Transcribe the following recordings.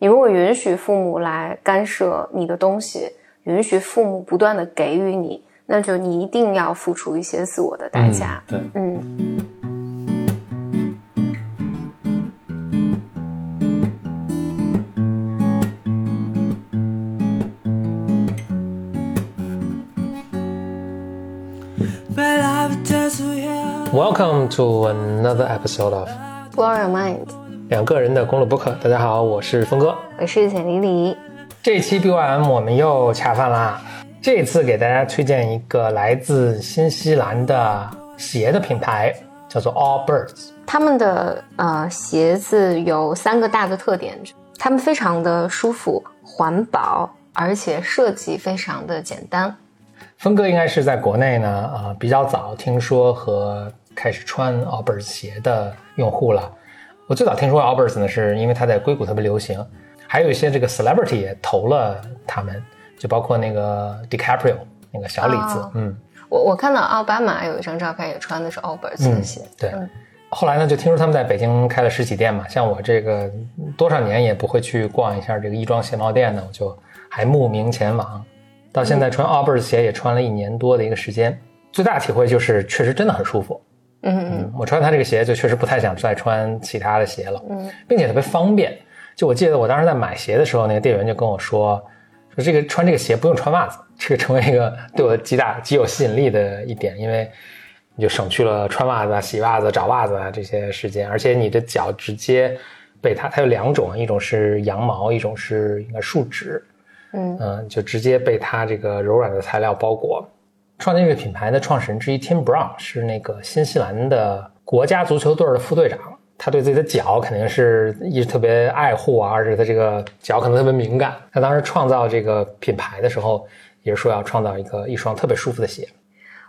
你如果允许父母来干涉你的东西，允许父母不断的给予你，那就你一定要付出一些自我的代价。对，嗯。Welcome to another episode of Blow Your Mind，两个人的公路播客。大家好，我是峰哥，我是简黎黎。这期 BYM 我们又恰饭啦。这次给大家推荐一个来自新西兰的鞋的品牌，叫做 Allbirds。他们的呃鞋子有三个大的特点，他们非常的舒服、环保，而且设计非常的简单。峰哥应该是在国内呢，呃，比较早听说和开始穿 Allbirds 鞋的用户了。我最早听说 Allbirds 呢，是因为它在硅谷特别流行，还有一些这个 celebrity 也投了他们，就包括那个 DiCaprio 那个小李子。嗯，我我看到奥巴马有一张照片，也穿的是 Allbirds 的鞋。对，后来呢，就听说他们在北京开了实体店嘛。像我这个多少年也不会去逛一下这个亦庄鞋帽店呢，我就还慕名前往。到现在穿 Allbirds 鞋也穿了一年多的一个时间，最大体会就是确实真的很舒服。嗯嗯，我穿它这个鞋就确实不太想再穿其他的鞋了。嗯，并且特别方便。就我记得我当时在买鞋的时候，那个店员就跟我说，说这个穿这个鞋不用穿袜子，这个成为一个 对我极大极有吸引力的一点，因为你就省去了穿袜子、洗袜子、找袜子啊这些时间，而且你的脚直接被它，它有两种，一种是羊毛，一种是应该树脂。嗯嗯，就直接被它这个柔软的材料包裹。创建这个品牌的创始人之一 Tim Brown 是那个新西兰的国家足球队的副队长，他对自己的脚肯定是一直特别爱护啊，而且他这个脚可能特别敏感。他当时创造这个品牌的时候，也是说要创造一个一双特别舒服的鞋。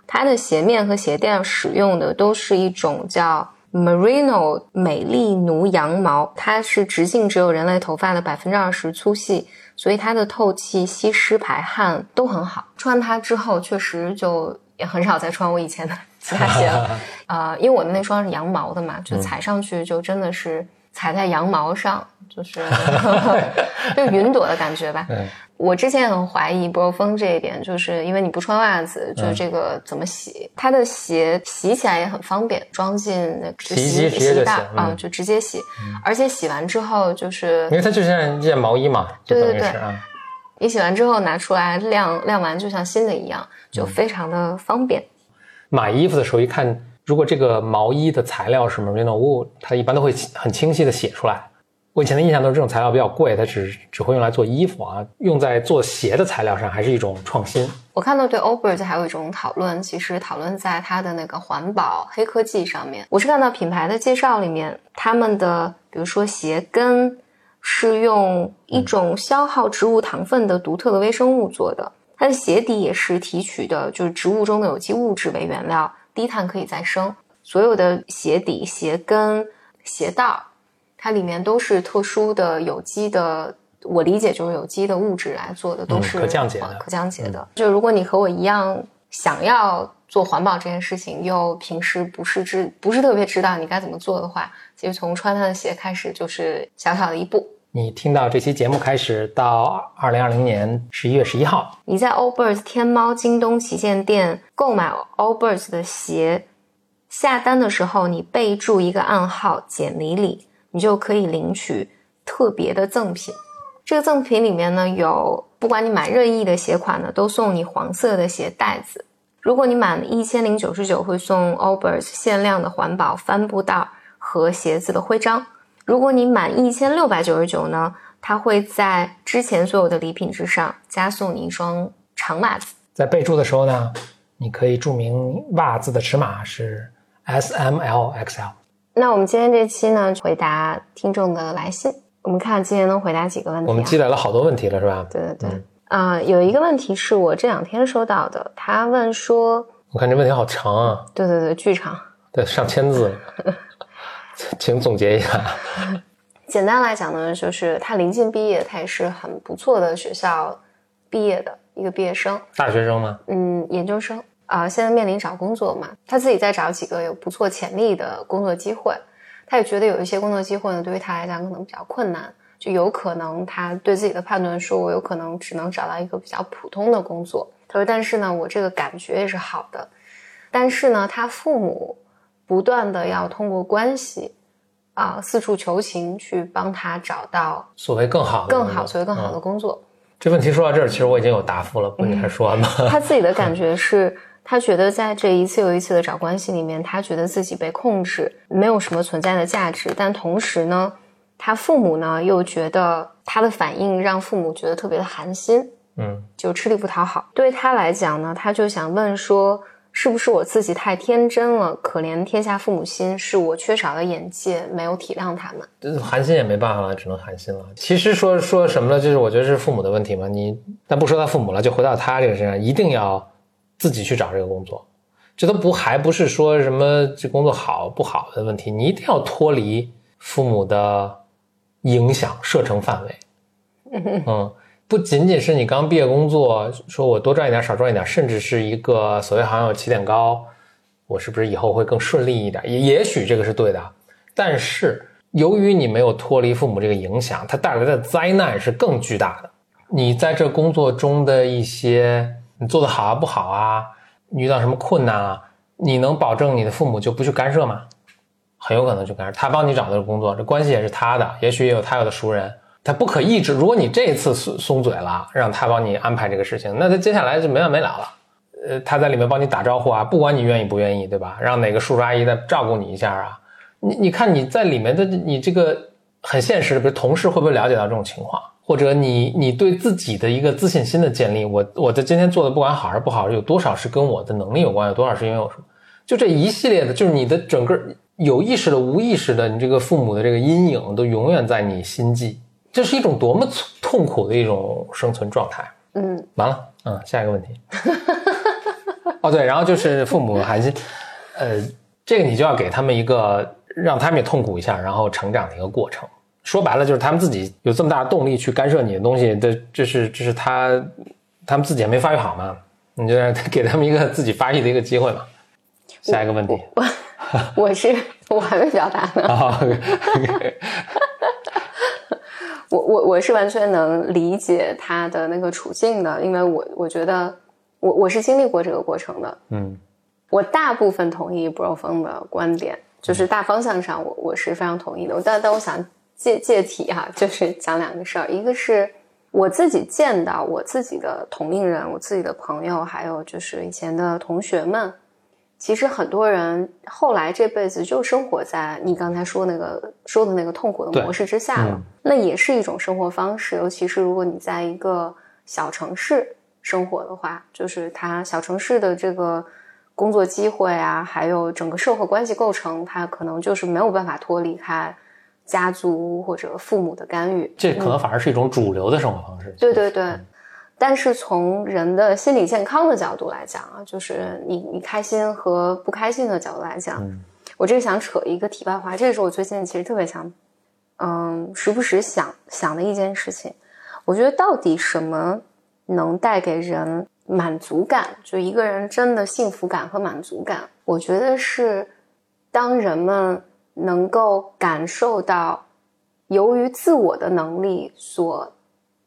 它的鞋面和鞋垫使用的都是一种叫 Merino 美丽奴羊毛，它是直径只有人类头发的百分之二十粗细。所以它的透气、吸湿、排汗都很好。穿它之后，确实就也很少再穿我以前的 其他鞋了。呃，因为我的那双是羊毛的嘛，就踩上去就真的是踩在羊毛上，就是 就云朵的感觉吧。我之前很怀疑波峰这一点，就是因为你不穿袜子，就是这个怎么洗？它的鞋洗起来也很方便，装进那洗衣机洗袋啊，就直接洗。而且洗完之后，就是因为它就像一件毛衣嘛，对对对，你洗完之后拿出来晾晾完，就像新的一样，就非常的方便。买衣服的时候一看，如果这个毛衣的材料是 Merino wool，它一般都会很清晰的写出来。我以前的印象都是这种材料比较贵，它只只会用来做衣服啊，用在做鞋的材料上还是一种创新。我看到对 Allbirds 还有一种讨论，其实讨论在它的那个环保黑科技上面。我是看到品牌的介绍里面，他们的比如说鞋跟是用一种消耗植物糖分的独特的微生物做的，它的鞋底也是提取的就是植物中的有机物质为原料，低碳可以再生。所有的鞋底、鞋跟、鞋带。它里面都是特殊的有机的，我理解就是有机的物质来做的，都是可降解的。可降解的。就如果你和我一样想要做环保这件事情，又平时不是知不是特别知道你该怎么做的话，其实从穿它的鞋开始就是小小的一步。你听到这期节目开始到二零二零年十一月十一号，你在 Allbirds 天猫、京东旗舰店购买 Allbirds 的鞋，下单的时候你备注一个暗号“简里里”。你就可以领取特别的赠品，这个赠品里面呢有，不管你买任意的鞋款呢，都送你黄色的鞋带子。如果你满一千零九十九，会送 Allbirds 限量的环保帆布袋和鞋子的徽章。如果你满一千六百九十九呢，它会在之前所有的礼品之上加送你一双长袜子。在备注的时候呢，你可以注明袜子的尺码是 S、M、L、XL。那我们今天这期呢，回答听众的来信。我们看今天能回答几个问题。我们积累了好多问题了，是吧？对对对。啊，有一个问题是我这两天收到的，他问说，我看这问题好长啊。对对对，巨长。对，上千字。请总结一下。简单来讲呢，就是他临近毕业，他也是很不错的学校毕业的一个毕业生。大学生吗？嗯，研究生。啊，现在面临找工作嘛，他自己在找几个有不错潜力的工作机会，他也觉得有一些工作机会呢，对于他来讲可能比较困难，就有可能他对自己的判断说，我有可能只能找到一个比较普通的工作。他说，但是呢，我这个感觉也是好的。但是呢，他父母不断的要通过关系啊四处求情，去帮他找到所谓更好的更好所谓更好的工作。这问题说到这儿，其实我已经有答复了，不，你还说完吗？他自己的感觉是。他觉得在这一次又一次的找关系里面，他觉得自己被控制，没有什么存在的价值。但同时呢，他父母呢又觉得他的反应让父母觉得特别的寒心，嗯，就吃力不讨好。对他来讲呢，他就想问说，是不是我自己太天真了？可怜天下父母心，是我缺少了眼界，没有体谅他们。寒心也没办法了，只能寒心了。其实说说什么呢？就是我觉得是父母的问题嘛。你但不说他父母了，就回到他这个身上，一定要。自己去找这个工作，这都不还不是说什么这工作好不好的问题，你一定要脱离父母的影响射程范围。嗯，不仅仅是你刚毕业工作，说我多赚一点少赚一点，甚至是一个所谓好像有起点高，我是不是以后会更顺利一点？也也许这个是对的，但是由于你没有脱离父母这个影响，它带来的灾难是更巨大的。你在这工作中的一些。你做的好啊不好啊？遇到什么困难啊？你能保证你的父母就不去干涉吗？很有可能去干涉。他帮你找的工作，这关系也是他的，也许也有他有的熟人，他不可抑制。如果你这次松松嘴了，让他帮你安排这个事情，那他接下来就没完没了了。呃，他在里面帮你打招呼啊，不管你愿意不愿意，对吧？让哪个叔叔阿姨再照顾你一下啊？你你看你在里面的你这个很现实的，比如同事会不会了解到这种情况？或者你你对自己的一个自信心的建立，我我在今天做的不管好还是不好，有多少是跟我的能力有关，有多少是因为我什么？就这一系列的，就是你的整个有意识的、无意识的，你这个父母的这个阴影都永远在你心际，这是一种多么痛苦的一种生存状态。嗯，完了，嗯，下一个问题。哦，对，然后就是父母寒心，呃，这个你就要给他们一个让他们也痛苦一下，然后成长的一个过程。说白了就是他们自己有这么大的动力去干涉你的东西，这这是这是他他们自己还没发育好嘛？你就让给他们一个自己发育的一个机会嘛。下一个问题，我我是我还没表达呢。我我我是完全能理解他的那个处境的，因为我我觉得我我是经历过这个过程的。嗯，我大部分同意 Bro 峰的观点，就是大方向上我我是非常同意的。但但我想。借借题哈，就是讲两个事儿，一个是我自己见到我自己的同龄人，我自己的朋友，还有就是以前的同学们，其实很多人后来这辈子就生活在你刚才说那个说的那个痛苦的模式之下了。那也是一种生活方式，尤其是如果你在一个小城市生活的话，就是它小城市的这个工作机会啊，还有整个社会关系构成，它可能就是没有办法脱离开。家族或者父母的干预，这可能反而是一种主流的生活方式。对对对，但是从人的心理健康的角度来讲啊，就是你你开心和不开心的角度来讲，我这个想扯一个题外话，这个是我最近其实特别想，嗯，时不时想想的一件事情。我觉得到底什么能带给人满足感？就一个人真的幸福感和满足感，我觉得是当人们。能够感受到由于自我的能力所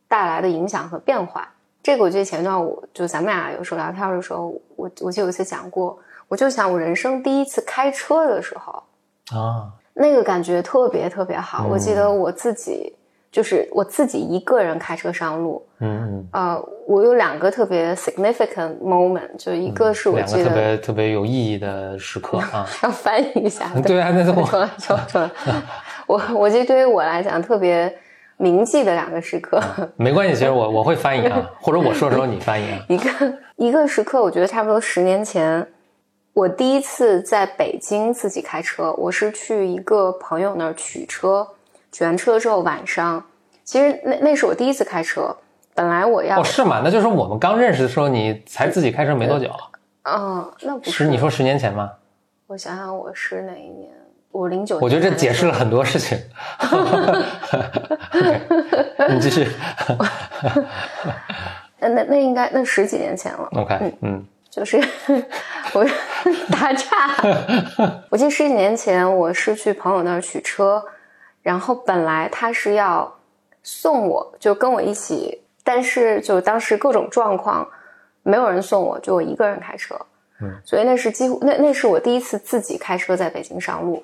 带来的影响和变化，这个我记得前段我就咱们俩有时候聊天的时候，我我记得有一次讲过，我就想我人生第一次开车的时候啊，那个感觉特别特别好。我记得我自己就是我自己一个人开车上路，嗯嗯，呃，我有两个特别 significant moment，就一个是我记得特别特别有意义的时刻啊，要翻译一下，对啊，那说说说说，我我觉得对于我来讲特别铭记的两个时刻，没关系，其实我我会翻译啊，或者我说的时候你翻译啊。一个一个时刻，我觉得差不多十年前，我第一次在北京自己开车，我是去一个朋友那儿取车。取完车之后，晚上其实那那是我第一次开车。本来我要哦，是吗？那就是我们刚认识的时候，你才自己开车没多久。嗯，那不是你说十年前吗？我想想，我是哪一年？我零九。我觉得这解释了很多事情。你继续。那那那应该那十几年前了。OK，嗯嗯，就是我打岔。我记得十几年前，我是去朋友那儿取车。然后本来他是要送我，就跟我一起，但是就当时各种状况，没有人送我，就我一个人开车。嗯，所以那是几乎那那是我第一次自己开车在北京上路。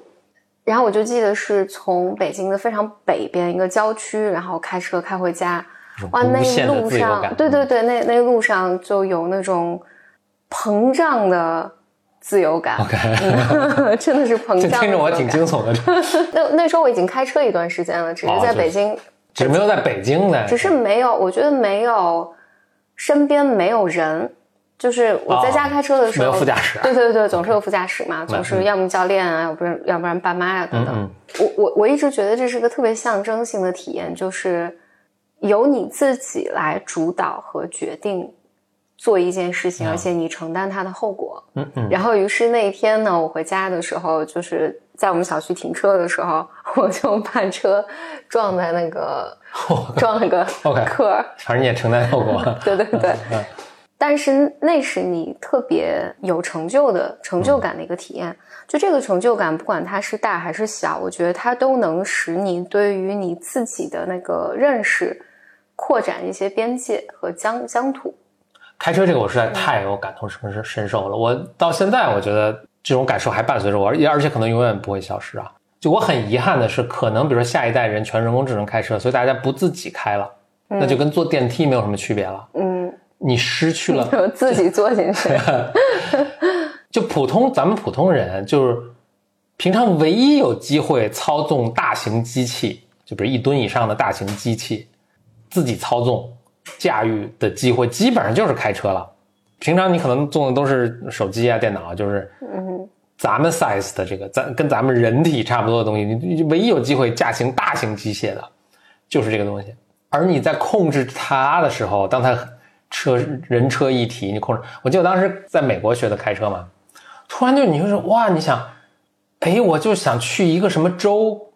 然后我就记得是从北京的非常北边一个郊区，然后开车开回家。哇，那一路上，对对对，那那路上就有那种膨胀的自由感。OK，真的是膨胀。听着我挺惊悚的。那那时候我已经开车一段时间了，只是在北京，只是没有在北京呢。只是没有，我觉得没有身边没有人。就是我在家开车的时候，没有副驾驶。对对对，总是有副驾驶嘛，总是要么教练啊，要不然要不然爸妈呀等等。我我我一直觉得这是个特别象征性的体验，就是由你自己来主导和决定做一件事情，而且你承担它的后果。嗯嗯。然后，于是那一天呢，我回家的时候，就是在我们小区停车的时候，我就把车撞在那个 撞了个壳。反正你也承担后果。对对对。但是那是你特别有成就的成就感的一个体验，就这个成就感，不管它是大还是小，我觉得它都能使你对于你自己的那个认识扩展一些边界和疆疆土。开车这个我实在太有感同身身受了，我到现在我觉得这种感受还伴随着我，而而且可能永远不会消失啊。就我很遗憾的是，可能比如说下一代人全人工智能开车，所以大家不自己开了，那就跟坐电梯没有什么区别了。嗯。你失去了 自己坐进去，就普通咱们普通人，就是平常唯一有机会操纵大型机器，就比如一吨以上的大型机器，自己操纵驾驭的机会，基本上就是开车了。平常你可能做的都是手机啊、电脑，就是嗯，咱们 size 的这个，咱跟咱们人体差不多的东西，你唯一有机会驾行大型机械的，就是这个东西。而你在控制它的时候，当它车人车一体，你控制。我记得当时在美国学的开车嘛，突然就你就说哇，你想，哎，我就想去一个什么州，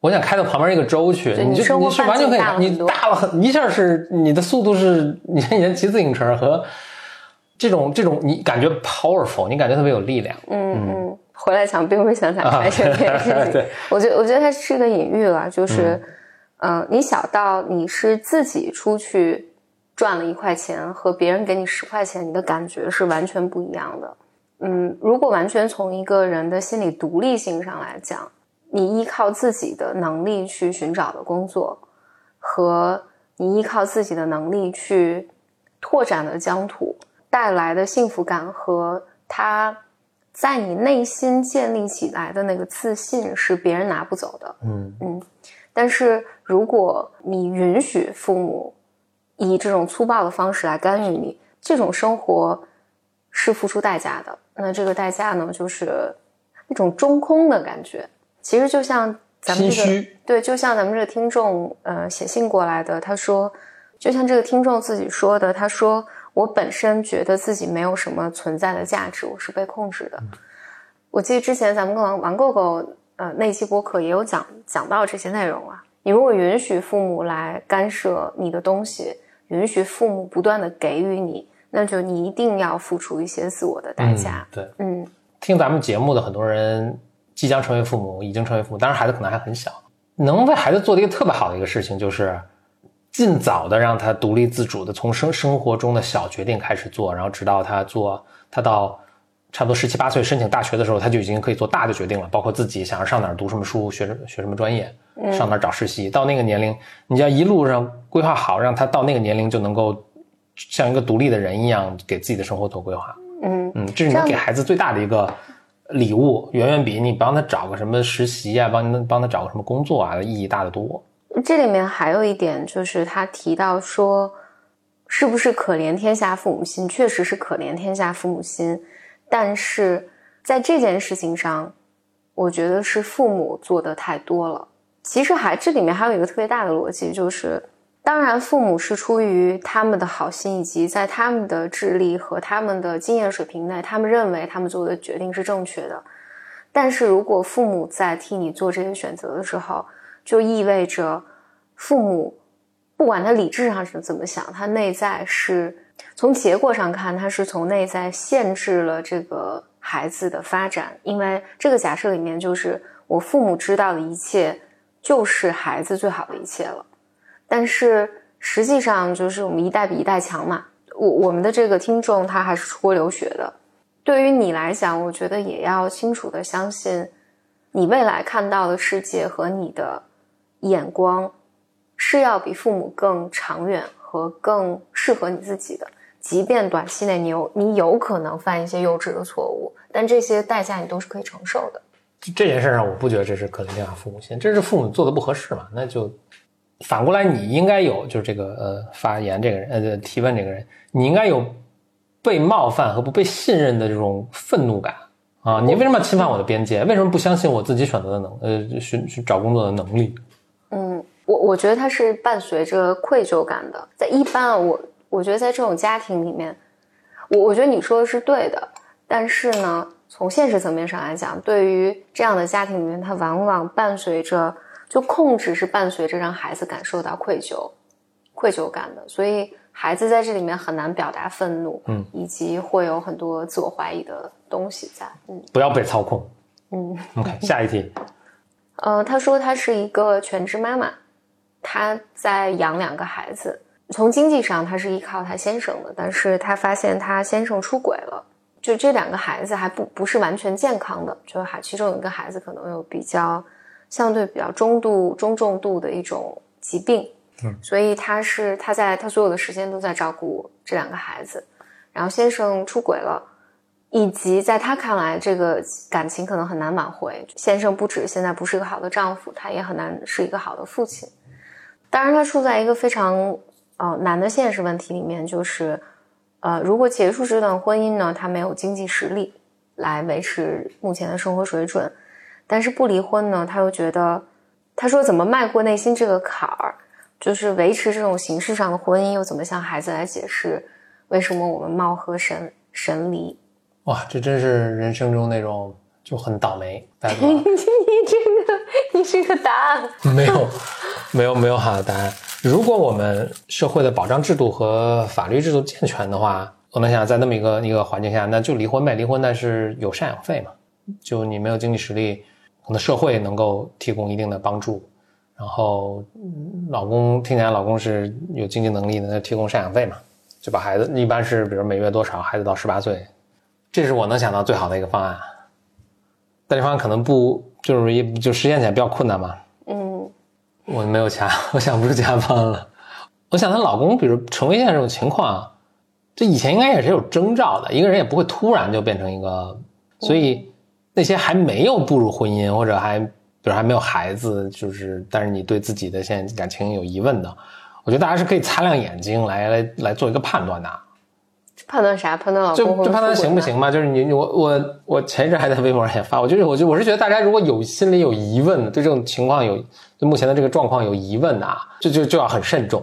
我想开到旁边一个州去，你就你是完全可以，你大了很一下是你的速度是，你看以前骑自行车和这种这种，你感觉 powerful，你感觉特别有力量。嗯嗯，回来想并不是想想开车这件 事情，我觉得我觉得它是个隐喻了，就是嗯，你小到你是自己出去。赚了一块钱和别人给你十块钱，你的感觉是完全不一样的。嗯，如果完全从一个人的心理独立性上来讲，你依靠自己的能力去寻找的工作，和你依靠自己的能力去拓展的疆土带来的幸福感和他在你内心建立起来的那个自信，是别人拿不走的。嗯嗯，但是如果你允许父母。以这种粗暴的方式来干预你，这种生活是付出代价的。那这个代价呢，就是一种中空的感觉。其实就像咱们这个，对，就像咱们这个听众呃写信过来的，他说，就像这个听众自己说的，他说我本身觉得自己没有什么存在的价值，我是被控制的。我记得之前咱们跟王王够够呃那期播客也有讲讲到这些内容啊。你如果允许父母来干涉你的东西。允许父母不断的给予你，那就你一定要付出一些自我的代价。对，嗯，听咱们节目的很多人即将成为父母，已经成为父母，当然孩子可能还很小，能为孩子做的一个特别好的一个事情，就是尽早的让他独立自主的从生生活中的小决定开始做，然后直到他做，他到差不多十七八岁申请大学的时候，他就已经可以做大的决定了，包括自己想要上哪儿读什么书，学学什么专业。上哪找实习？到那个年龄，你要一路上规划好，让他到那个年龄就能够像一个独立的人一样，给自己的生活做规划。嗯嗯，这是你给孩子最大的一个礼物，远远比你帮他找个什么实习啊，帮帮他找个什么工作啊，意义大得多。这里面还有一点就是他提到说，是不是可怜天下父母心？确实是可怜天下父母心，但是在这件事情上，我觉得是父母做的太多了。其实还这里面还有一个特别大的逻辑，就是当然父母是出于他们的好心，以及在他们的智力和他们的经验水平内，他们认为他们做的决定是正确的。但是如果父母在替你做这些选择的时候，就意味着父母不管他理智上是怎么想，他内在是从结果上看，他是从内在限制了这个孩子的发展，因为这个假设里面就是我父母知道的一切。就是孩子最好的一切了，但是实际上就是我们一代比一代强嘛。我我们的这个听众他还是出国留学的，对于你来讲，我觉得也要清楚的相信，你未来看到的世界和你的眼光是要比父母更长远和更适合你自己的。即便短期内你有你有可能犯一些幼稚的错误，但这些代价你都是可以承受的。这件事上，我不觉得这是可怜天下父母心，这是父母做的不合适嘛？那就反过来，你应该有，就是这个呃发言这个人呃提问这个人，你应该有被冒犯和不被信任的这种愤怒感啊！你为什么要侵犯我的边界？为什么不相信我自己选择的能呃寻寻找工作的能力？嗯，我我觉得它是伴随着愧疚感的。在一般啊，我我觉得在这种家庭里面，我我觉得你说的是对的，但是呢。从现实层面上来讲，对于这样的家庭里面，它往往伴随着就控制是伴随着让孩子感受到愧疚、愧疚感的，所以孩子在这里面很难表达愤怒，嗯，以及会有很多自我怀疑的东西在，嗯，不要被操控，嗯，OK，下一题，呃，他说他是一个全职妈妈，他在养两个孩子，从经济上他是依靠他先生的，但是他发现他先生出轨了。就这两个孩子还不不是完全健康的，就还其中有一个孩子可能有比较相对比较中度中重度的一种疾病，嗯，所以他是他在他所有的时间都在照顾这两个孩子，然后先生出轨了，以及在他看来这个感情可能很难挽回，先生不止现在不是一个好的丈夫，他也很难是一个好的父亲，当然他处在一个非常呃难的现实问题里面，就是。呃，如果结束这段婚姻呢，他没有经济实力来维持目前的生活水准，但是不离婚呢，他又觉得，他说怎么迈过内心这个坎儿，就是维持这种形式上的婚姻，又怎么向孩子来解释为什么我们貌合神神离？哇，这真是人生中那种就很倒霉。你你这个你这个答案没有没有没有好的答案。如果我们社会的保障制度和法律制度健全的话，我们想在那么一个一个环境下，那就离婚呗，离婚但是有赡养费嘛，就你没有经济实力，可能社会能够提供一定的帮助，然后老公听起来老公是有经济能力的，那提供赡养费嘛，就把孩子一般是比如每月多少，孩子到十八岁，这是我能想到最好的一个方案，但这方案可能不就是一就实现起来比较困难嘛。嗯我没有钱，我想不出其他方案了。我想她老公，比如成为现在这种情况，这以前应该也是有征兆的。一个人也不会突然就变成一个，所以那些还没有步入婚姻或者还比如还没有孩子，就是但是你对自己的现在感情有疑问的，我觉得大家是可以擦亮眼睛来来来做一个判断的。判断啥？判断老公就就判断行不行嘛？就是你我我我前一阵还在微博上也发，我就是我就我是觉得大家如果有心里有疑问，对这种情况有对目前的这个状况有疑问的啊，就就就要很慎重。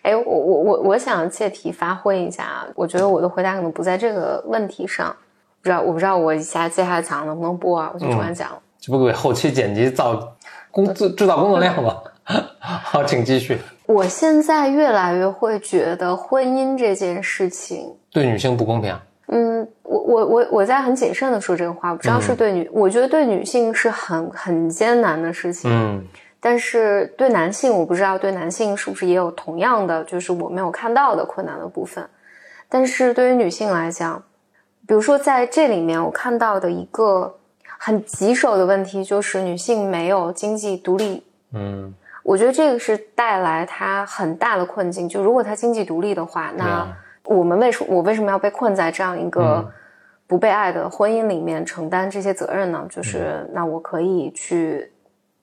哎，我我我我想借题发挥一下，我觉得我的回答可能不在这个问题上，不知道我不知道我下接下来讲能不能播啊？我就突然讲了，这不给后期剪辑造工制制造工作量吗？好，请继续。我现在越来越会觉得婚姻这件事情。对女性不公平。嗯，我我我我在很谨慎的说这个话，不知道是对女，我觉得对女性是很很艰难的事情。嗯，但是对男性，我不知道对男性是不是也有同样的，就是我没有看到的困难的部分。但是对于女性来讲，比如说在这里面，我看到的一个很棘手的问题就是女性没有经济独立。嗯，我觉得这个是带来她很大的困境。就如果她经济独立的话，那。我们为什我为什么要被困在这样一个不被爱的婚姻里面承担这些责任呢？就是那我可以去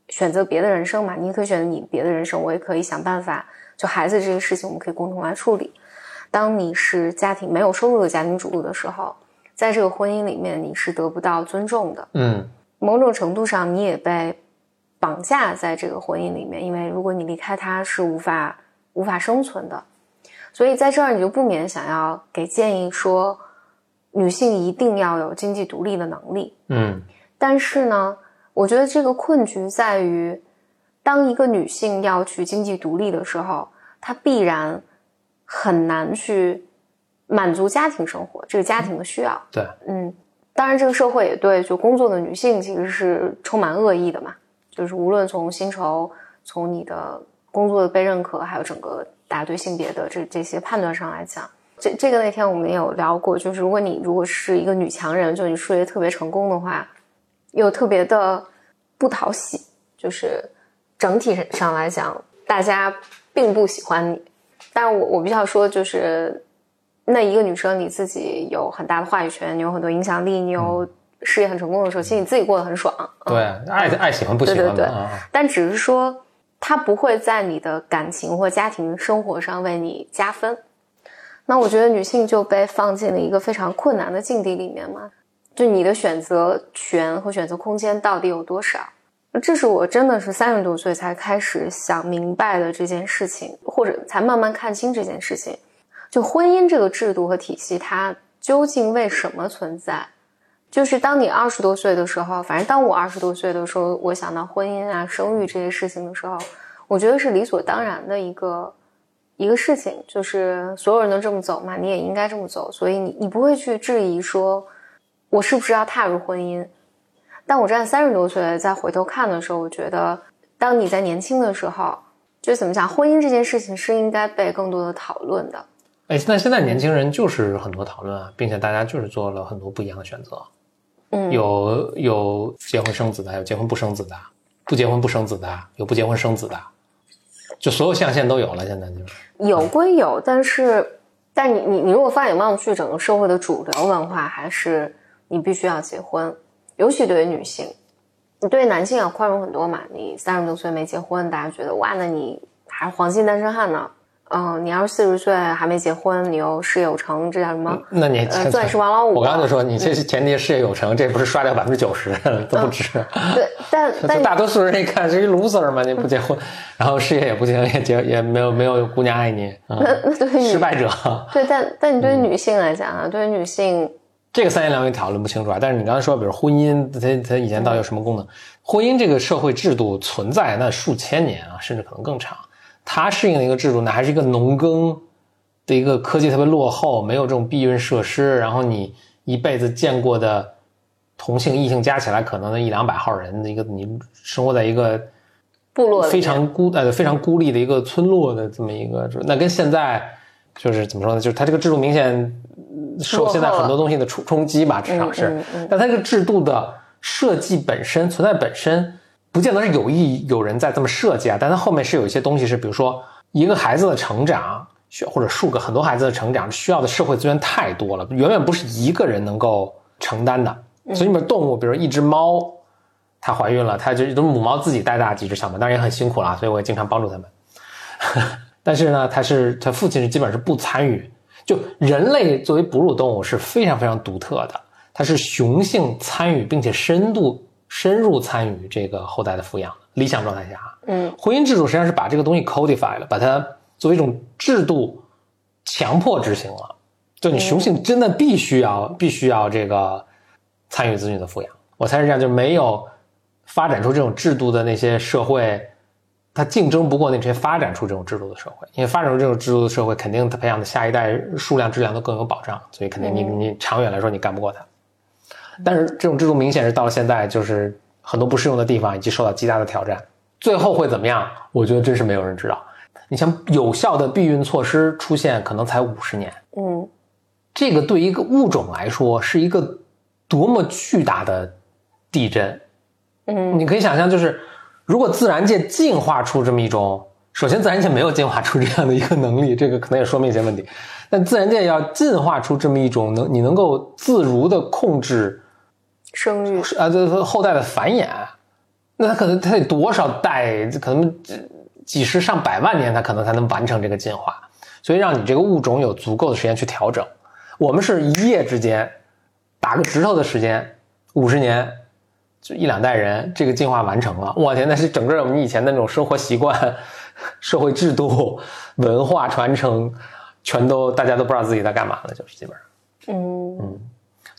选择别的人生嘛？你可以选择你别的人生，我也可以想办法。就孩子这个事情，我们可以共同来处理。当你是家庭没有收入的家庭主妇的时候，在这个婚姻里面，你是得不到尊重的。嗯，某种程度上，你也被绑架在这个婚姻里面，因为如果你离开他，是无法无法生存的。所以在这儿，你就不免想要给建议说，女性一定要有经济独立的能力。嗯，但是呢，我觉得这个困局在于，当一个女性要去经济独立的时候，她必然很难去满足家庭生活这个家庭的需要。对，嗯，当然这个社会也对就工作的女性其实是充满恶意的嘛，就是无论从薪酬，从你的。工作的被认可，还有整个大家对性别的这这些判断上来讲，这这个那天我们也有聊过，就是如果你如果是一个女强人，就你事业特别成功的话，又特别的不讨喜，就是整体上来讲，大家并不喜欢你。但是我我必须要说，就是那一个女生，你自己有很大的话语权，你有很多影响力，你有事业很成功的时候，其实你自己过得很爽。对，爱爱喜欢不喜欢对对对，但只是说。他不会在你的感情或家庭生活上为你加分，那我觉得女性就被放进了一个非常困难的境地里面嘛。就你的选择权和选择空间到底有多少？这是我真的是三十多岁才开始想明白的这件事情，或者才慢慢看清这件事情。就婚姻这个制度和体系，它究竟为什么存在？就是当你二十多岁的时候，反正当我二十多岁的时候，我想到婚姻啊、生育这些事情的时候，我觉得是理所当然的一个一个事情，就是所有人都这么走嘛，你也应该这么走，所以你你不会去质疑说，我是不是要踏入婚姻？但我站在三十多岁再回头看的时候，我觉得，当你在年轻的时候，就怎么讲，婚姻这件事情是应该被更多的讨论的。哎，那现在年轻人就是很多讨论啊，并且大家就是做了很多不一样的选择。嗯，有有结婚生子的，有结婚不生子的，不结婚不生子的，有不结婚生子的，就所有象限都有了。现在就是有归有，但是，但你你你如果放眼望去，整个社会的主流文化还是你必须要结婚，尤其对于女性，你对男性要宽容很多嘛。你三十多岁没结婚，大家觉得哇，那你还是黄金单身汉呢。嗯，你要是四十岁还没结婚，你又事业有成，这叫什么？那你钻石王老五。我刚刚就说，你这是前提事业有成，这不是刷掉百分之九十 都不止。对，但但大多数人一看是一 loser 嘛，你不结婚，然后事业也不行，也结也没有没有姑娘爱你，那那对失败者。对，但但你对于女性来讲啊，对于女性，这个三言两语讨论不清楚啊。但是你刚才说，比如婚姻，它它以前到底有什么功能？婚姻这个社会制度存在那数千年啊，甚至可能更长。它适应的一个制度呢，还是一个农耕的一个科技特别落后，没有这种避孕设施，然后你一辈子见过的同性异性加起来可能一两百号人的一个，你生活在一个部落非常孤呃非常孤立的一个村落的这么一个，那跟现在就是怎么说呢？就是它这个制度明显受现在很多东西的冲冲击吧，至少是，但它这个制度的设计本身存在本身。不见得是有意有人在这么设计啊，但它后面是有一些东西是，比如说一个孩子的成长需或者数个很多孩子的成长需要的社会资源太多了，远远不是一个人能够承担的。所以你们动物，比如一只猫，它怀孕了，它就都母猫自己带大几只小猫，当然也很辛苦了，所以我也经常帮助它们。但是呢，它是它父亲是基本上是不参与。就人类作为哺乳动物是非常非常独特的，它是雄性参与并且深度。深入参与这个后代的抚养，理想状态下，嗯，婚姻制度实际上是把这个东西 codify 了，把它作为一种制度强迫执行了。就你雄性真的必须要必须要这个参与子女的抚养。我猜是这样，就没有发展出这种制度的那些社会，它竞争不过那些发展出这种制度的社会。因为发展出这种制度的社会，肯定它培养的下一代数量质量都更有保障，所以肯定你你长远来说你干不过它。但是这种制度明显是到了现在，就是很多不适用的地方，以及受到极大的挑战。最后会怎么样？我觉得真是没有人知道。你像有效的避孕措施出现，可能才五十年。嗯，这个对一个物种来说是一个多么巨大的地震。嗯，你可以想象，就是如果自然界进化出这么一种，首先自然界没有进化出这样的一个能力，这个可能也说明一些问题。但自然界要进化出这么一种能你能够自如的控制。生育啊，这后代的繁衍，那他可能他得多少代，可能几十上百万年，他可能才能完成这个进化。所以让你这个物种有足够的时间去调整。我们是一夜之间，打个指头的时间，五十年，就一两代人，这个进化完成了。我天，那是整个我们以前那种生活习惯、社会制度、文化传承，全都大家都不知道自己在干嘛了，就是基本上，嗯嗯。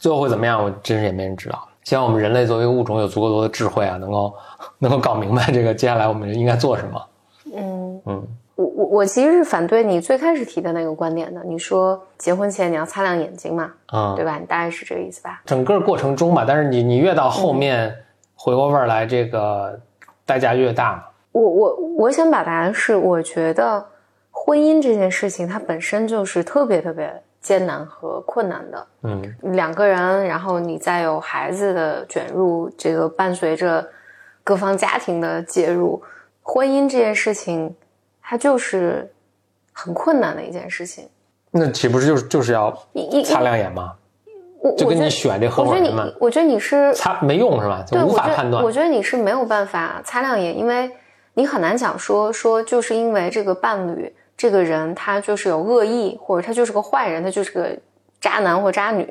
最后会怎么样？我真是也没人知道。希望我们人类作为物种有足够多的智慧啊，能够 能够搞明白这个接下来我们应该做什么。嗯嗯，我我我其实是反对你最开始提的那个观点的。你说结婚前你要擦亮眼睛嘛？嗯，对吧？你大概是这个意思吧？整个过程中吧，但是你你越到后面回过味儿来，这个代价越大。我我我想表达的是，我觉得婚姻这件事情它本身就是特别特别艰难和困难的。嗯，两个人，然后你再有孩子的卷入，这个伴随着各方家庭的介入，婚姻这件事情，它就是很困难的一件事情。那岂不是就是就是要擦亮眼吗？我就跟你选这合我觉得伙人嘛你，，我觉得你是擦没用是吧？就对，无法判断我。觉得你是没有办法擦亮眼，因为你很难讲说说就是因为这个伴侣这个人他就是有恶意，或者他就是个坏人，他就是个渣男或渣女，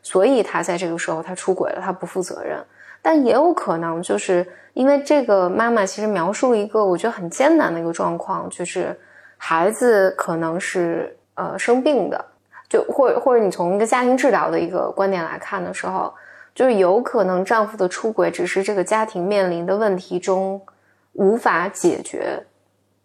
所以他在这个时候他出轨了，他不负责任。但也有可能就是因为这个妈妈其实描述了一个我觉得很艰难的一个状况，就是孩子可能是呃生病的，就或或者你从一个家庭治疗的一个观点来看的时候，就是有可能丈夫的出轨只是这个家庭面临的问题中无法解决、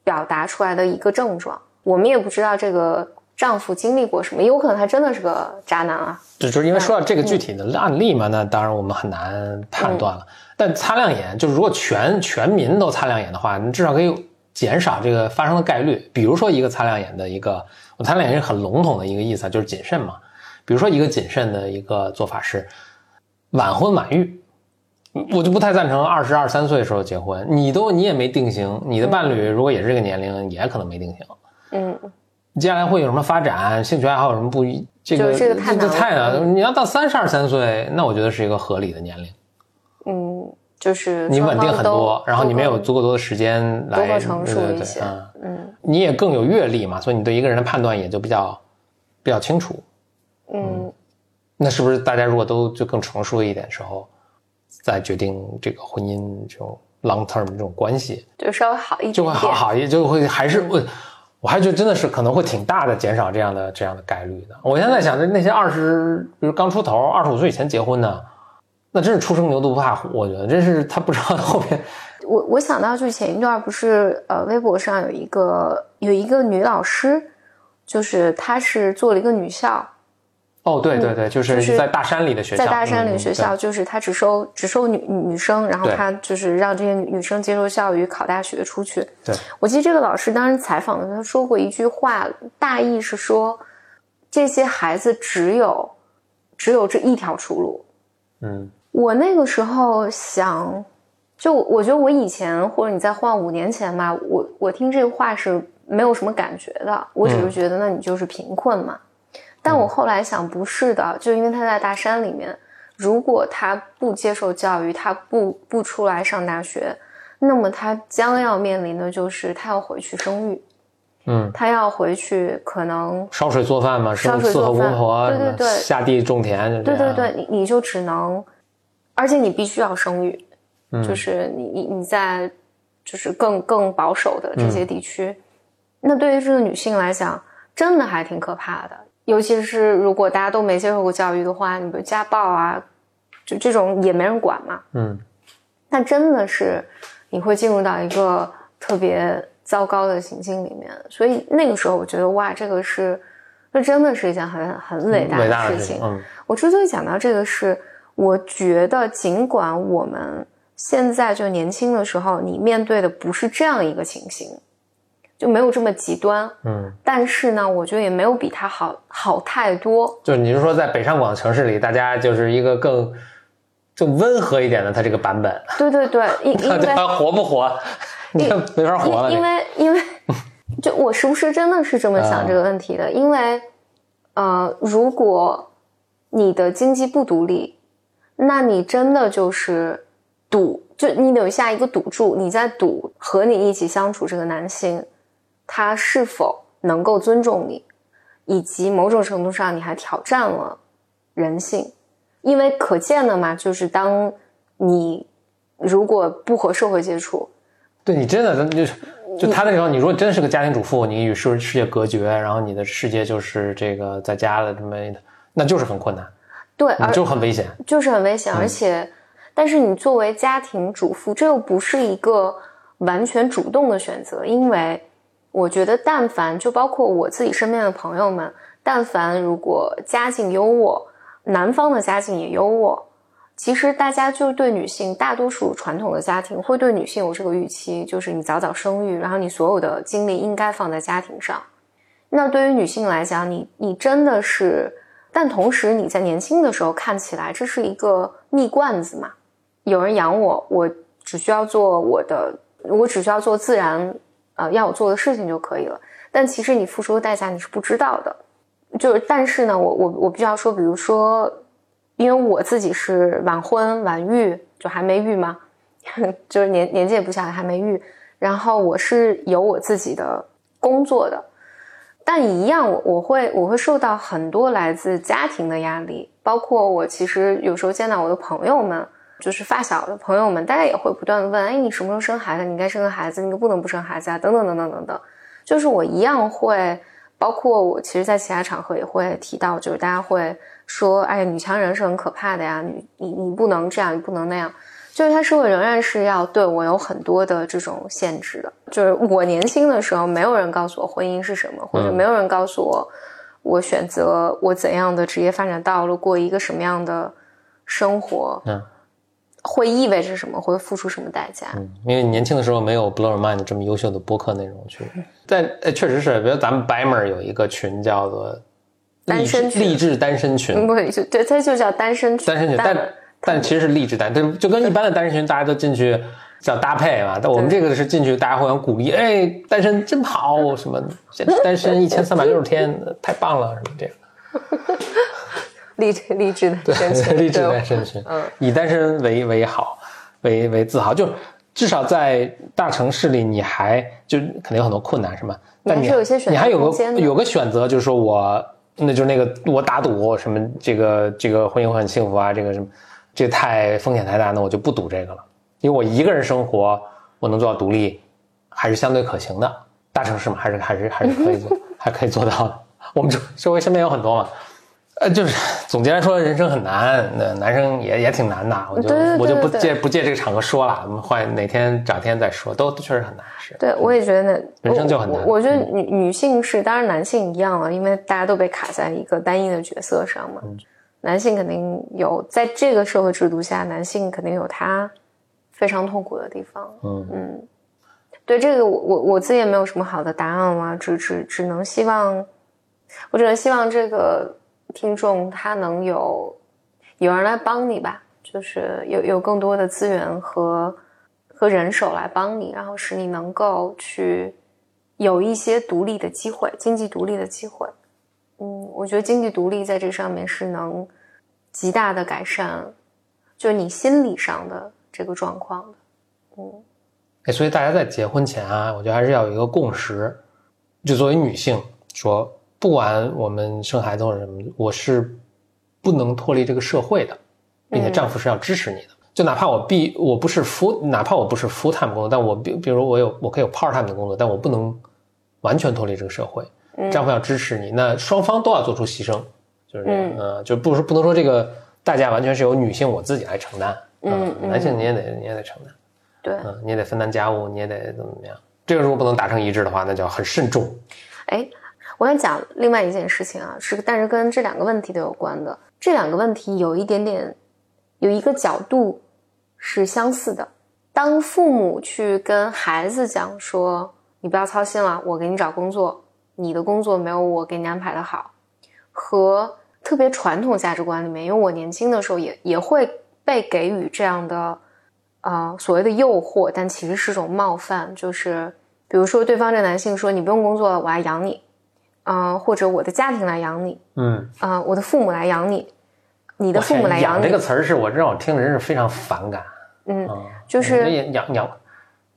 表达出来的一个症状。我们也不知道这个丈夫经历过什么，有可能他真的是个渣男啊。就就是因为说到这个具体的案例嘛，那当然我们很难判断了。但擦亮眼，就是如果全全民都擦亮眼的话，你至少可以减少这个发生的概率。比如说一个擦亮眼的一个，我擦亮眼是很笼统的一个意思啊，就是谨慎嘛。比如说一个谨慎的一个做法是晚婚晚育。我就不太赞成二十二三岁的时候结婚，你都你也没定型，你的伴侣如果也是这个年龄，也可能没定型。嗯，接下来会有什么发展？兴趣爱好有什么不一？这个这个太难了太难了。你要到三十二三岁，那我觉得是一个合理的年龄。嗯，就是你稳定很多然后你没有足够多的时间来对对一些对嗯，嗯你也更有阅历嘛，所以你对一个人的判断也就比较比较清楚。嗯那是不是大家如果都就更成熟一点时候，再决定这个婚姻这种 long term 这种关系，就稍微好一点点，就会好好一，就会还是我，我还觉得真的是可能会挺大的减少这样的这样的概率的。我现在想着那些二十，比如刚出头二十五岁以前结婚的，那真是初生牛犊不怕虎，我觉得真是他不知道后面我我想到就是前一段不是呃微博上有一个有一个女老师，就是她是做了一个女校，哦，对对对，就就是是在大山里的学校，在大山嗯里学校，就是他只收只收女女生，然后他就是让这些女女生接受教育，考大学出去。对，我记得这个老师当时采访的时候，他说过一句话，大意是说这些孩子只有只有这一条出路。嗯我那个时候想，就我觉得我以前或者你再换五年前吧，我我听这个话是没有什么感觉的，我只是觉得那你就是贫困嘛。但我后来想不是的，就因为他在大山里面，如果他不接受教育，他不不出来上大学，那么他将要面临的就是他要回去生育，嗯，他要回去可能烧水做饭嘛，烧水做饭对对对下地种田，对对对，你你就只能，而且你必须要生育，嗯。就是你你你在就是更更保守的这些地区，那对于这个女性来讲，真的还挺可怕的。尤其是如果大家都没接受过教育的话，你比如家暴啊，就这种也没人管嘛，嗯那真的是你会进入到一个特别糟糕的情境里面。所以那个时候，我觉得哇，这个是这真的是一件很很伟大的事情。嗯我之所以讲到这个是，我觉得尽管我们现在就年轻的时候，你面对的不是这样一个情形，就没有这么极端，嗯，但是呢，我觉得也没有比它好好太多。就是你是说在北上广城市里，大家就是一个更更温和一点的，它这个版本，对对对，因 因为它活不活？你看没法活了，因因为因 为就我是不是真的是这么想这个问题的？因为呃，如果你的经济不独立，那你真的就是赌，就你留下一个赌注，你在赌和你一起相处这个男性，他是否能够尊重你，以及某种程度上你还挑战了人性，因为可见的嘛，就是当你如果不和社会接触，对你真的就是。就他那时候，你如果真是个家庭主妇，你与世世界隔绝，然后你的世界就是这个在家的这么，那就是很困难，对，而就很危险。就是很危险，嗯而且，但是你作为家庭主妇，这又不是一个完全主动的选择，因为我觉得，但凡就包括我自己身边的朋友们，但凡如果家境优渥，男方的家境也优渥，其实大家就对女性，大多数传统的家庭会对女性有这个预期，就是你早早生育，然后你所有的精力应该放在家庭上。那对于女性来讲，你你真的是，但同时你在年轻的时候看起来这是一个蜜罐子嘛，有人养我，我只需要做我的，我只需要做自然呃要我做的事情就可以了。但其实你付出的代价你是不知道的，就是但是呢，我我我必须要说，比如说。因为我自己是晚婚晚育，就还没育嘛，就是年年纪也不小了，还没育。然后我是有我自己的工作的，但一样，我我会我会受到很多来自家庭的压力，包括我其实有时候见到我的朋友们，就是发小的朋友们，大家也会不断的问：哎，你什么时候生孩子？你该生个孩子，你不能不生孩子啊？等等等等等等。就是我一样会，包括我其实，在其他场合也会提到，就是大家会。说，哎呀，女强人是很可怕的呀！你你你不能这样，你不能那样。就是他社会仍然是要对我有很多的这种限制的。就是我年轻的时候，没有人告诉我婚姻是什么，或者没有人告诉我，我选择我怎样的职业发展道路，过一个什么样的生活，嗯，会意味着什么，会付出什么代价？嗯，因为年轻的时候没有 Blow Your Mind 这么优秀的播客内容去。在，确实是，比如咱们 Baimer 有一个群叫做。单身励志单身群，不就对，它就叫单身群单身群，但但其实是励志单，就就跟一般的单身群，大家都进去叫搭配嘛。但我们这个是进去，大家互相鼓励，哎，单身真好，什么单身一千三百六十天，太棒了，什么这样。励志励志的单身群，励志单身群，嗯，以单身为为好，为为自豪，就至少在大城市里，你还就肯定有很多困难，是吗？但你有些选择，你还有个有个选择，就是说我。那就是那个我打赌什么这个这个婚姻会很幸福啊，这个什么，这太风险太大，那我就不赌这个了。因为我一个人生活，我能做到独立，还是相对可行的。大城市嘛，还是还是还是可以做，还可以做到的。我们周周围身边有很多嘛。呃，就是总结来说，人生很难，那男生也也挺难的。我就我就不借不借这个场合说了，我们换哪天找天再说，都确实很难。是，对我也觉得那人生就很难。我觉得女女性是，当然男性一样了，因为大家都被卡在一个单一的角色上嘛。男性肯定有，在这个社会制度下，男性肯定有他非常痛苦的地方。嗯嗯，对这个我我我自己也没有什么好的答案了，只只只能希望，我只能希望这个。听众他能有有人来帮你吧，就是有有更多的资源和和人手来帮你，然后使你能够去有一些独立的机会，经济独立的机会。嗯，我觉得经济独立在这上面是能极大的改善，就是你心理上的这个状况的。嗯，哎，所以大家在结婚前啊，我觉得还是要有一个共识，就作为女性说。不管我们生孩子或者什么，我是不能脱离这个社会的，并且丈夫是要支持你的。就哪怕我必我不是 full，哪怕我不是 full time 工作，但我比比如我有我可以有 part time 的工作，但我不能完全脱离这个社会。丈夫要支持你，那双方都要做出牺牲，就是这样。嗯，就不是不能说这个代价完全是由女性我自己来承担。嗯，男性你也得你也得承担。对，嗯，你也得分担家务，你也得怎么怎么样。这个如果不能达成一致的话，那就要很慎重。哎。我想讲另外一件事情啊，是但是跟这两个问题都有关的。这两个问题有一点点，有一个角度是相似的。当父母去跟孩子讲说：“你不要操心了，我给你找工作，你的工作没有我给你安排的好。”和特别传统价值观里面，因为我年轻的时候也也会被给予这样的啊所谓的诱惑，但其实是种冒犯。就是比如说，对方这男性说：“你不用工作了，我来养你。”嗯，或者我的家庭来养你，嗯，啊，我的父母来养你，你的父母来养你。这个词儿是我让我听着真是非常反感。嗯，就是养养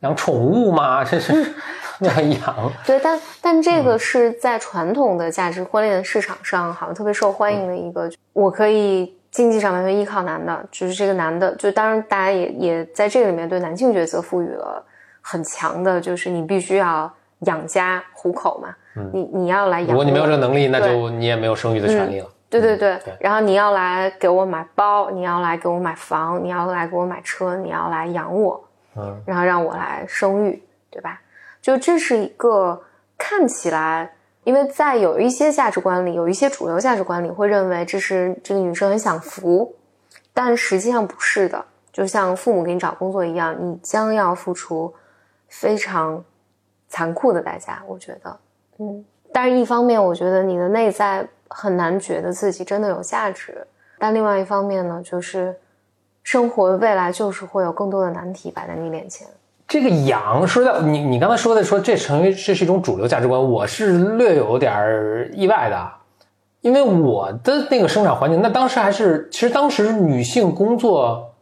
养宠物吗？这是 养养。对，但 但这个是在传统的价值婚恋市场上，好像特别受欢迎的一个。我可以经济上完全依靠男的，就是这个男的，就当然大家也也在这个里面对男性角色赋予了很强的，就是你必须要养家糊口嘛。你你要来养，如果你没有这个能力，那就你也没有生育的权利了。对对对，然后你要来给我买包，你要来给我买房，你要来给我买车，你要来养我，嗯，然后让我来生育，对吧？就这是一个看起来，因为在有一些价值观里，有一些主流价值观里会认为这是这个女生很享福，但实际上不是的，就像父母给你找工作一样，你将要付出非常残酷的代价。我觉得，嗯，但是一方面，我觉得你的内在很难觉得自己真的有价值，但另外一方面呢，就是生活未来就是会有更多的难题摆在你面前。这个养说的，你你刚才说的说这成为这是一种主流价值观，我是略有点意外的，因为我的那个生长环境，那当时还是其实当时女性工作，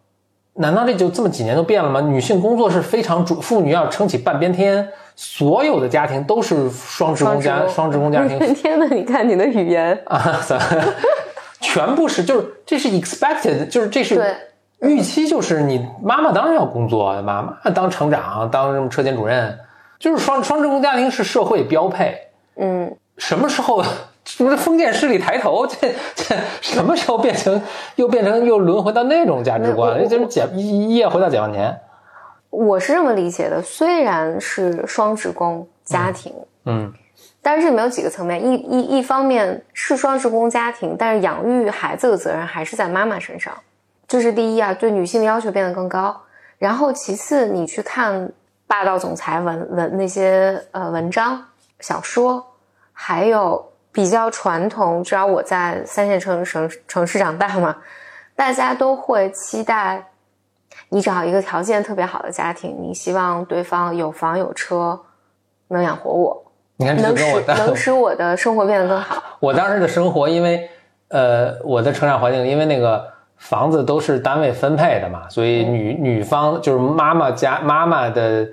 难道这就这么几年都变了吗？女性工作是非常主，妇女要撑起半边天，所有的家庭都是双职工家，双职工家庭。天哪，你看你的语言 啊，全部是就是这是 expected，就是这是。预期就是你妈妈当然要工作，妈妈当厂长，当什么车间主任，就是双双职工家庭是社会标配。嗯，什么时候不是封建势力抬头？这这什么时候变成又变成又轮回到那种价值观？了就是解一夜回到解放前。我是这么理解的，虽然是双职工家庭，嗯，但是这里面有几个层面，一一一方面是双职工家庭，但是养育孩子的责任还是在妈妈身上。这是第一啊，对女性的要求变得更高。然后其次，你去看霸道总裁文文那些呃文章、小说，还有比较传统，只要我在三线城城城市长大嘛，大家都会期待你找一个条件特别好的家庭，你希望对方有房有车，能养活我，你看，能使能使我的生活变得更好。我当时的生活，因为呃我的成长环境，因为那个。房子都是单位分配的嘛，所以女女方就是妈妈家妈妈的，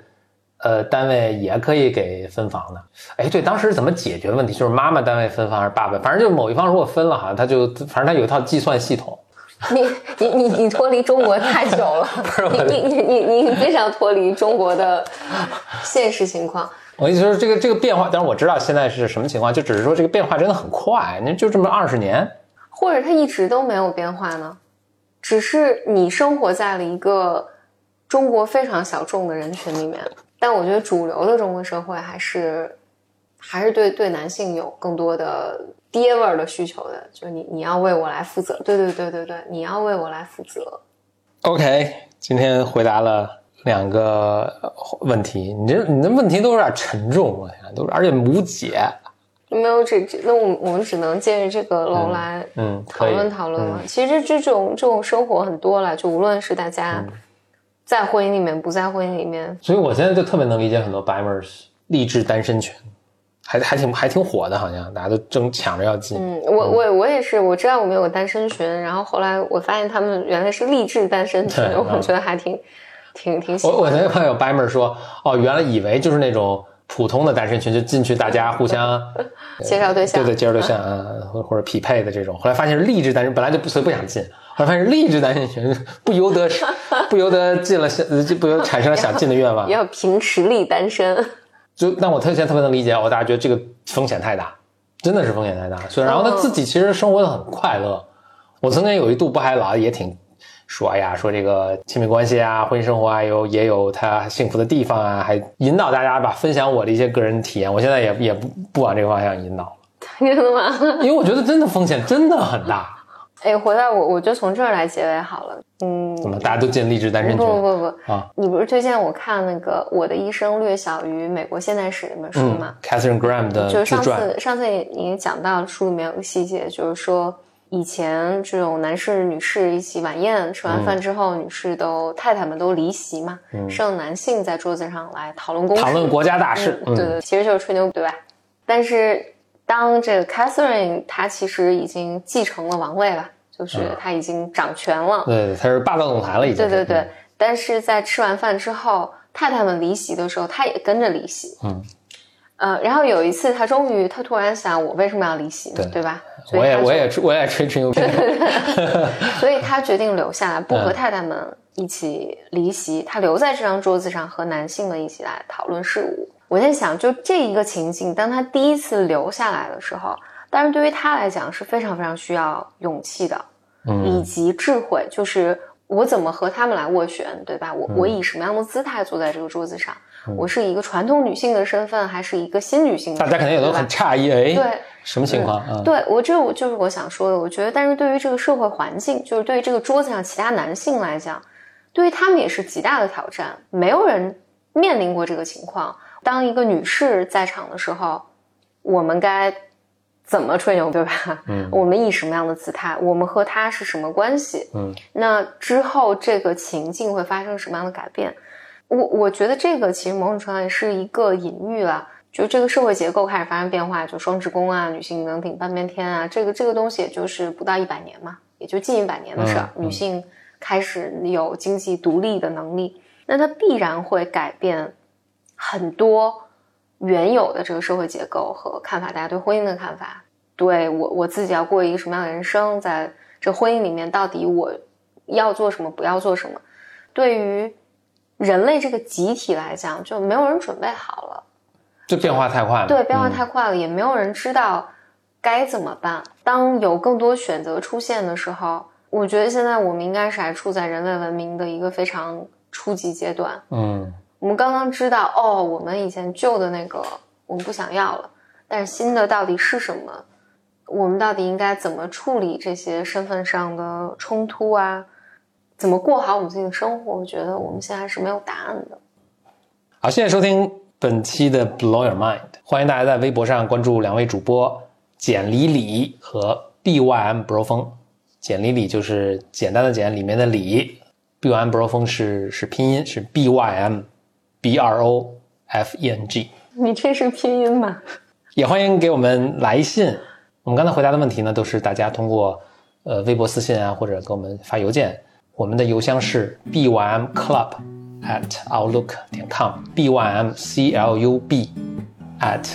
呃，单位也可以给分房的。哎，对，当时怎么解决问题？就是妈妈单位分房还是爸爸？反正就是某一方如果分了，好像他就反正他有一套计算系统。你你你你脱离中国太久了，你你你你你非常脱离中国的现实情况。我意思说这个这个变化，但是我知道现在是什么情况，就只是说这个变化真的很快，那就这么二十年，或者它一直都没有变化呢？只是你生活在了一个中国非常小众的人群里面，但我觉得主流的中国社会还是还是对对男性有更多的爹味儿的需求的，就是你你要为我来负责，对对对对对，你要为我来负责。OK，今天回答了两个问题，你这你的问题都有点沉重，我天，都是而且无解。没有这这，那我我们只能借着这个楼来嗯讨论讨论了。其实这种这种生活很多了，就无论是大家在婚姻里面，不在婚姻里面。所以我现在就特别能理解很多 e r s 励志单身群，还还挺还挺火的，好像大家都争抢着要进。嗯，我我我也是，我知道我们有个单身群，然后后来我发现他们原来是励志单身群，我觉得还挺挺挺喜欢。我我那朋友 m e r 说，哦，原来以为就是那种。普通的单身群就进去，大家互相 介绍对象，对对，介绍对象啊，或或者匹配的这种。后来发现是励志单身，本来就不所以不想进。后来发现是励志单身群，不由得 不由得进了想，不由产生了想进的愿望。要凭实力单身。就但我特别特别能理解，我大家觉得这个风险太大，真的是风险太大。所以然后他自己其实生活的很快乐。我曾经有一度不还老也挺。说哎呀，说这个亲密关系啊，婚姻生活啊，有也有他幸福的地方啊，还引导大家吧，分享我的一些个人体验。我现在也也不不往这个方向引导了，真的吗？因为我觉得真的风险真的很大。哎，回来我，我就从这儿来结尾好了。嗯，怎么大家都进励志单身群？不不不不啊！你不是推荐我看那个《我的一生略小于美国现代史》那本书吗？Catherine Graham 的就是上次上次你讲到书里面有个细节，就是说。以前这种男士、女士一起晚宴，吃完饭之后，女士都太太们都离席嘛，剩男性在桌子上来讨论公讨论国家大事，对对，其实就是吹牛，对吧？但是当这个 Catherine 她其实已经继承了王位了，就是他已经掌权了，对，他是霸道总裁了，已经。对对对，但是在吃完饭之后，太太们离席的时候，他也跟着离席，嗯。呃，然后有一次，他终于，他突然想，我为什么要离席呢？对吧？我也，我也，我也吹吹牛逼。所以他决定留下来，不和太太们一起离席，他留在这张桌子上和男性们一起来讨论事务。我在想，就这一个情境，当他第一次留下来的时候，当然对于他来讲是非常非常需要勇气的，嗯，以及智慧，就是我怎么和他们来斡旋，对吧？我我以什么样的姿态坐在这个桌子上？我是一个传统女性的身份，还是一个新女性？大家肯定也都很诧异，哎，对，什么情况？嗯，对我这我就是我想说的，我觉得，但是对于这个社会环境，就是对于这个桌子上其他男性来讲，对于他们也是极大的挑战。没有人面临过这个情况。当一个女士在场的时候，我们该怎么吹牛，对吧？嗯，我们以什么样的姿态？我们和他是什么关系？嗯，那之后这个情境会发生什么样的改变？我我觉得这个其实某种程度上也是一个隐喻了，就这个社会结构开始发生变化，就双职工啊，女性能顶半边天啊，这个这个东西也就是不到一百年嘛，也就近一百年的事儿，女性开始有经济独立的能力，那它必然会改变很多原有的这个社会结构和看法，大家对婚姻的看法，对我我自己要过一个什么样的人生，在这婚姻里面到底我要做什么，不要做什么，对于。人类这个集体来讲，就没有人准备好了，就变化太快了。对，变化太快了，也没有人知道该怎么办。当有更多选择出现的时候，我觉得现在我们应该是还处在人类文明的一个非常初级阶段。嗯，我们刚刚知道，哦，我们以前旧的那个我们不想要了，但是新的到底是什么？我们到底应该怎么处理这些身份上的冲突啊？怎么过好我们自己的生活？我觉得我们现在是没有答案的。好，谢谢收听本期的 Blow Your Mind，欢迎大家在微博上关注两位主播简里里和 BYM Bro 风。简里里就是简单的简里面的里，BYM Bro 风是是拼音是 BYM B R O F E N G。你这是拼音吗？也欢迎给我们来信。我们刚才回答的问题呢，都是大家通过呃微博私信啊，或者给我们发邮件。我们的邮箱是 bymclub at outlook 点 com，bymclub at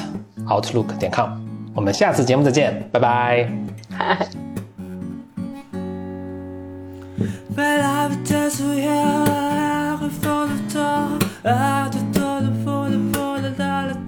outlook 点 com。我们下次节目再见，拜拜。I just told her for the for the dollar,